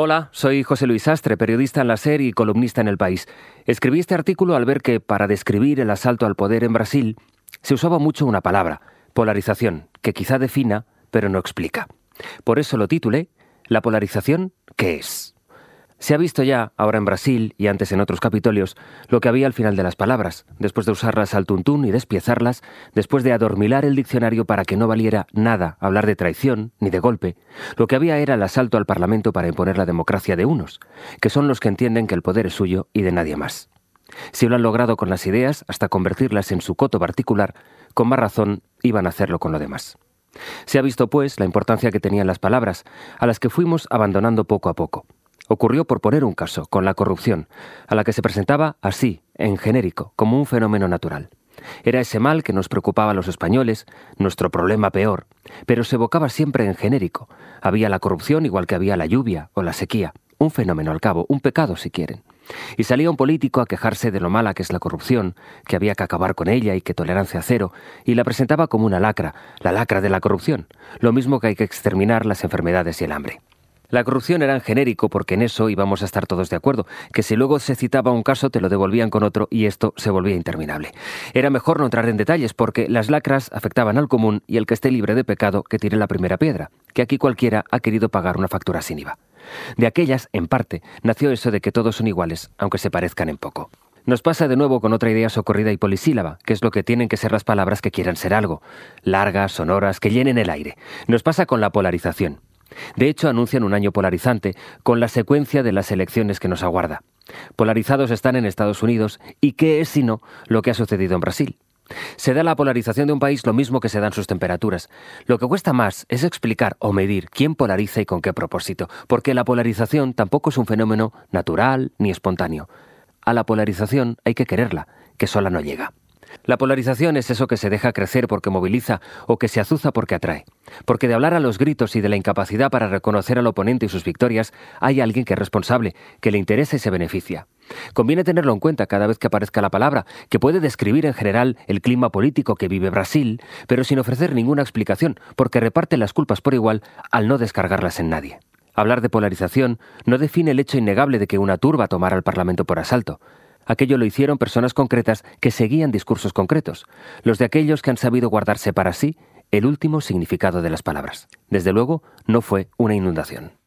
Hola, soy José Luis Astre, periodista en la SER y columnista en El País. Escribí este artículo al ver que, para describir el asalto al poder en Brasil, se usaba mucho una palabra, polarización, que quizá defina, pero no explica. Por eso lo titulé La polarización, ¿qué es? Se ha visto ya, ahora en Brasil y antes en otros capitolios, lo que había al final de las palabras, después de usarlas al tuntún y despiezarlas, después de adormilar el diccionario para que no valiera nada hablar de traición ni de golpe, lo que había era el asalto al Parlamento para imponer la democracia de unos, que son los que entienden que el poder es suyo y de nadie más. Si lo han logrado con las ideas, hasta convertirlas en su coto particular, con más razón iban a hacerlo con lo demás. Se ha visto, pues, la importancia que tenían las palabras, a las que fuimos abandonando poco a poco ocurrió por poner un caso, con la corrupción, a la que se presentaba así, en genérico, como un fenómeno natural. Era ese mal que nos preocupaba a los españoles, nuestro problema peor, pero se evocaba siempre en genérico. Había la corrupción igual que había la lluvia o la sequía, un fenómeno al cabo, un pecado si quieren. Y salía un político a quejarse de lo mala que es la corrupción, que había que acabar con ella y que tolerancia cero, y la presentaba como una lacra, la lacra de la corrupción, lo mismo que hay que exterminar las enfermedades y el hambre. La corrupción era en genérico porque en eso íbamos a estar todos de acuerdo, que si luego se citaba un caso te lo devolvían con otro y esto se volvía interminable. Era mejor no entrar en detalles porque las lacras afectaban al común y el que esté libre de pecado que tire la primera piedra, que aquí cualquiera ha querido pagar una factura sin IVA. De aquellas, en parte, nació eso de que todos son iguales, aunque se parezcan en poco. Nos pasa de nuevo con otra idea socorrida y polisílaba, que es lo que tienen que ser las palabras que quieran ser algo, largas, sonoras, que llenen el aire. Nos pasa con la polarización. De hecho, anuncian un año polarizante, con la secuencia de las elecciones que nos aguarda. Polarizados están en Estados Unidos, ¿y qué es sino lo que ha sucedido en Brasil? Se da la polarización de un país lo mismo que se dan sus temperaturas. Lo que cuesta más es explicar o medir quién polariza y con qué propósito, porque la polarización tampoco es un fenómeno natural ni espontáneo. A la polarización hay que quererla, que sola no llega. La polarización es eso que se deja crecer porque moviliza o que se azuza porque atrae. Porque de hablar a los gritos y de la incapacidad para reconocer al oponente y sus victorias, hay alguien que es responsable, que le interesa y se beneficia. Conviene tenerlo en cuenta cada vez que aparezca la palabra, que puede describir en general el clima político que vive Brasil, pero sin ofrecer ninguna explicación, porque reparte las culpas por igual al no descargarlas en nadie. Hablar de polarización no define el hecho innegable de que una turba tomara el Parlamento por asalto. Aquello lo hicieron personas concretas que seguían discursos concretos, los de aquellos que han sabido guardarse para sí el último significado de las palabras. Desde luego, no fue una inundación.